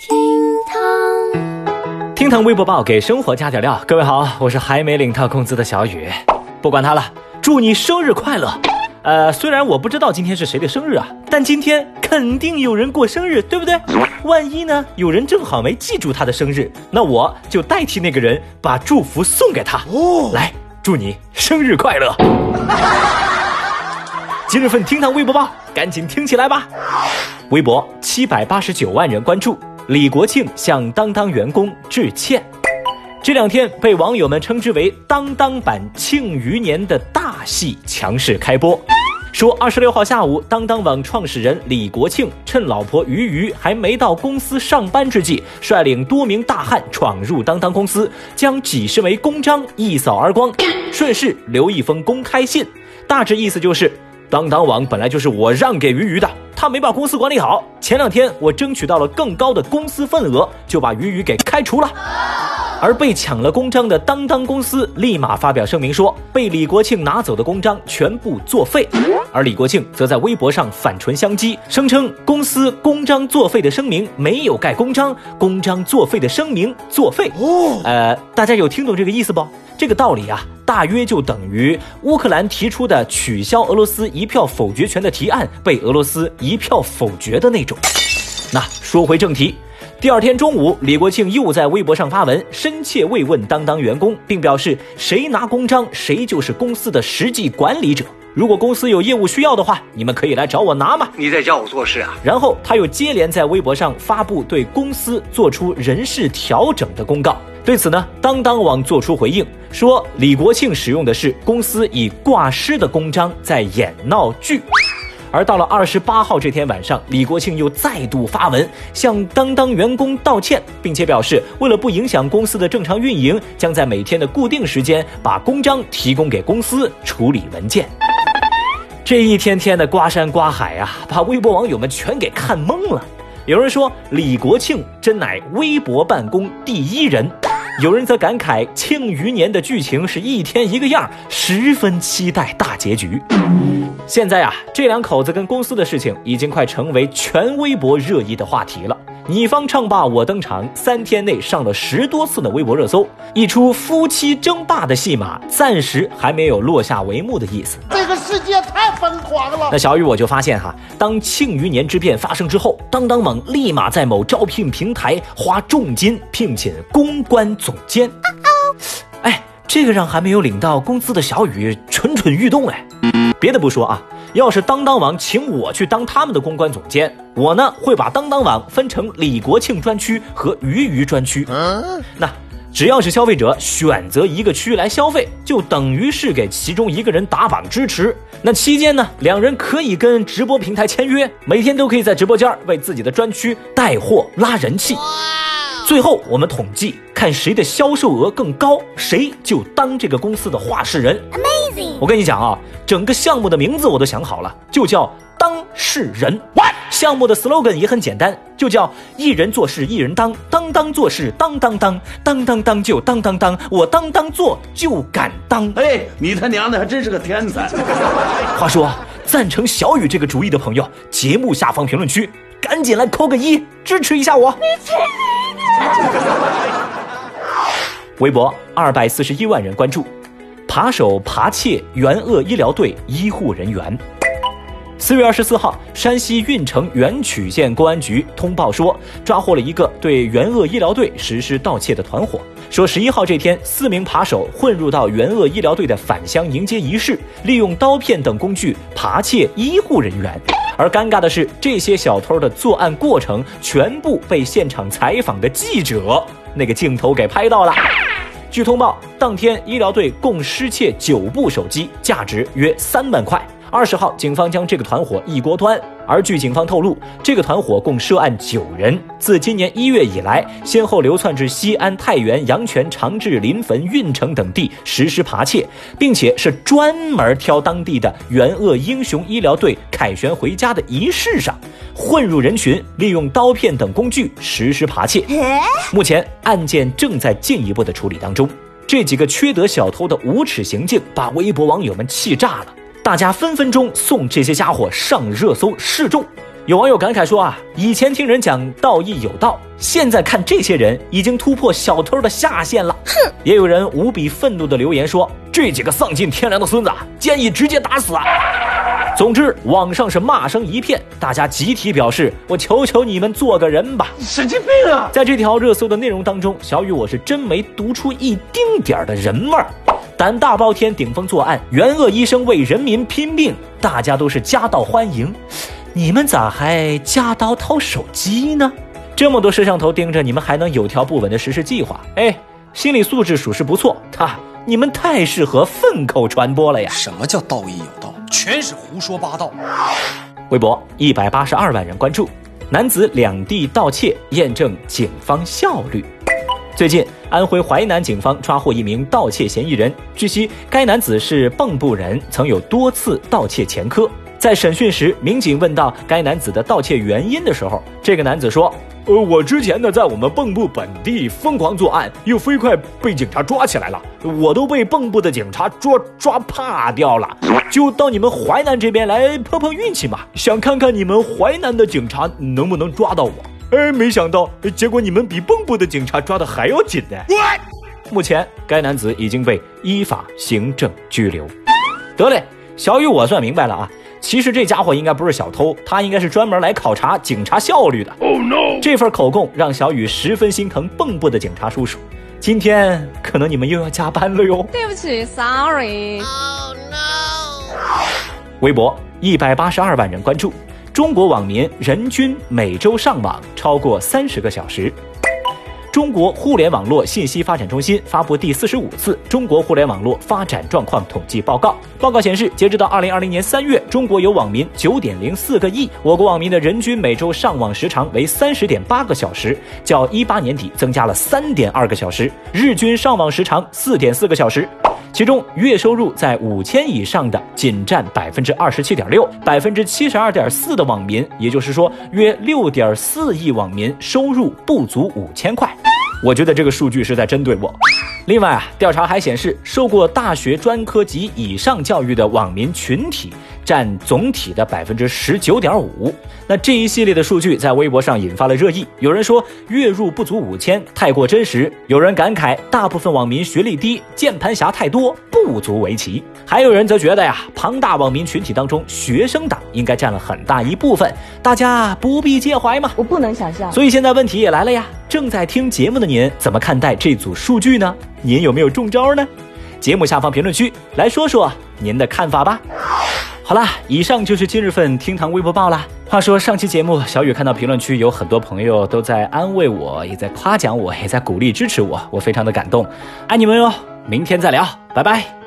厅堂，厅堂微博报给生活加点料。各位好，我是还没领到工资的小雨。不管他了，祝你生日快乐。呃，虽然我不知道今天是谁的生日啊，但今天肯定有人过生日，对不对？万一呢，有人正好没记住他的生日，那我就代替那个人把祝福送给他。哦，来，祝你生日快乐。今日份厅堂微博报，赶紧听起来吧。微博七百八十九万人关注，李国庆向当当员工致歉。这两天被网友们称之为“当当版庆余年”的大戏强势开播。说二十六号下午，当当网创始人李国庆趁老婆鱼鱼还没到公司上班之际，率领多名大汉闯入当当公司，将几十枚公章一扫而光，顺势留一封公开信，大致意思就是。当当网本来就是我让给鱼鱼的，他没把公司管理好。前两天我争取到了更高的公司份额，就把鱼鱼给开除了。而被抢了公章的当当公司立马发表声明说，被李国庆拿走的公章全部作废。而李国庆则在微博上反唇相讥，声称公司公章作废的声明没有盖公章，公章作废的声明作废。哦，呃，大家有听懂这个意思不？这个道理啊，大约就等于乌克兰提出的取消俄罗斯一票否决权的提案被俄罗斯一票否决的那种。那说回正题，第二天中午，李国庆又在微博上发文，深切慰问当当员工，并表示谁拿公章，谁就是公司的实际管理者。如果公司有业务需要的话，你们可以来找我拿嘛。你在教我做事啊？然后他又接连在微博上发布对公司做出人事调整的公告。对此呢，当当网作出回应，说李国庆使用的是公司以挂失的公章在演闹剧。而到了二十八号这天晚上，李国庆又再度发文向当当员工道歉，并且表示为了不影响公司的正常运营，将在每天的固定时间把公章提供给公司处理文件。这一天天的刮山刮海啊，把微博网友们全给看懵了。有人说李国庆真乃微博办公第一人。有人则感慨《庆余年》的剧情是一天一个样，十分期待大结局。现在啊，这两口子跟公司的事情已经快成为全微博热议的话题了。你方唱罢我登场，三天内上了十多次的微博热搜，一出夫妻争霸的戏码暂时还没有落下帷幕的意思。这个世界太疯狂了。那小雨我就发现哈，当庆余年之变发生之后，当当网立马在某招聘平台花重金聘请公关总监。哎，这个让还没有领到工资的小雨蠢蠢欲动哎。别的不说啊。要是当当网请我去当他们的公关总监，我呢会把当当网分成李国庆专区和鱼鱼专区。那只要是消费者选择一个区来消费，就等于是给其中一个人打榜支持。那期间呢，两人可以跟直播平台签约，每天都可以在直播间为自己的专区带货拉人气。最后我们统计看谁的销售额更高，谁就当这个公司的话事人。Amazing！我跟你讲啊，整个项目的名字我都想好了，就叫当事人。项目的 slogan 也很简单，就叫一人做事一人当，当当做事当当当，当当当就当当当，我当当做就敢当。哎，你他娘的还真是个天才！话说，赞成小雨这个主意的朋友，节目下方评论区赶紧来扣个一，支持一下我。你去！微博二百四十一万人关注。扒手扒窃援鄂医疗队医护人员。四月二十四号，山西运城垣曲县公安局通报说，抓获了一个对援鄂医疗队实施盗窃的团伙。说十一号这天，四名扒手混入到援鄂医疗队的返乡迎接仪式，利用刀片等工具扒窃医护人员。而尴尬的是，这些小偷的作案过程全部被现场采访的记者那个镜头给拍到了。据通报，当天医疗队共失窃九部手机，价值约三万块。二十号，警方将这个团伙一锅端。而据警方透露，这个团伙共涉案九人，自今年一月以来，先后流窜至西安、太原、阳泉、长治、临汾、运城等地实施扒窃，并且是专门挑当地的援鄂英雄医疗队凯旋回家的仪式上，混入人群，利用刀片等工具实施扒窃。目前案件正在进一步的处理当中。这几个缺德小偷的无耻行径，把微博网友们气炸了。大家分分钟送这些家伙上热搜示众。有网友感慨说啊，以前听人讲道义有道，现在看这些人已经突破小偷的下限了。哼！也有人无比愤怒的留言说，这几个丧尽天良的孙子，建议直接打死啊！总之，网上是骂声一片，大家集体表示：“我求求你们做个人吧！”神经病啊！在这条热搜的内容当中，小雨我是真没读出一丁点儿的人味儿。胆大包天，顶风作案，援鄂医生为人民拼命，大家都是夹道欢迎。你们咋还夹刀掏手机呢？这么多摄像头盯着你们，还能有条不紊的实施计划？哎，心理素质属实不错。哈，你们太适合粪口传播了呀！什么叫道义有道？全是胡说八道。微博一百八十二万人关注，男子两地盗窃验证警方效率。最近，安徽淮南警方抓获一名盗窃嫌疑人。据悉，该男子是蚌埠人，曾有多次盗窃前科。在审讯时，民警问到该男子的盗窃原因的时候，这个男子说。呃，我之前呢，在我们蚌埠本地疯狂作案，又飞快被警察抓起来了，我都被蚌埠的警察抓抓怕掉了，就到你们淮南这边来碰碰运气嘛，想看看你们淮南的警察能不能抓到我。哎，没想到，结果你们比蚌埠的警察抓的还要紧呢。目前，该男子已经被依法行政拘留。得嘞，小雨，我算明白了啊。其实这家伙应该不是小偷，他应该是专门来考察警察效率的。Oh no！这份口供让小雨十分心疼蚌埠的警察叔叔。今天可能你们又要加班了哟。对不起，Sorry。Oh no！微博一百八十二万人关注，中国网民人均每周上网超过三十个小时。中国互联网络信息发展中心发布第四十五次中国互联网络发展状况统计报告。报告显示，截止到二零二零年三月，中国有网民九点零四个亿，我国网民的人均每周上网时长为三十点八个小时，较一八年底增加了三点二个小时，日均上网时长四点四个小时。其中，月收入在五千以上的仅占百分之二十七点六，百分之七十二点四的网民，也就是说，约六点四亿网民收入不足五千块。我觉得这个数据是在针对我。另外啊，调查还显示，受过大学专科及以上教育的网民群体占总体的百分之十九点五。那这一系列的数据在微博上引发了热议，有人说月入不足五千太过真实，有人感慨大部分网民学历低，键盘侠太多，不足为奇。还有人则觉得呀，庞大网民群体当中，学生党应该占了很大一部分，大家不必介怀嘛。我不能想象。所以现在问题也来了呀，正在听节目的您怎么看待这组数据呢？您有没有中招呢？节目下方评论区来说说您的看法吧。好啦，以上就是今日份厅堂微博报啦。话说上期节目，小雨看到评论区有很多朋友都在安慰我，也在夸奖我，也在鼓励支持我，我非常的感动，爱你们哟！明天再聊，拜拜。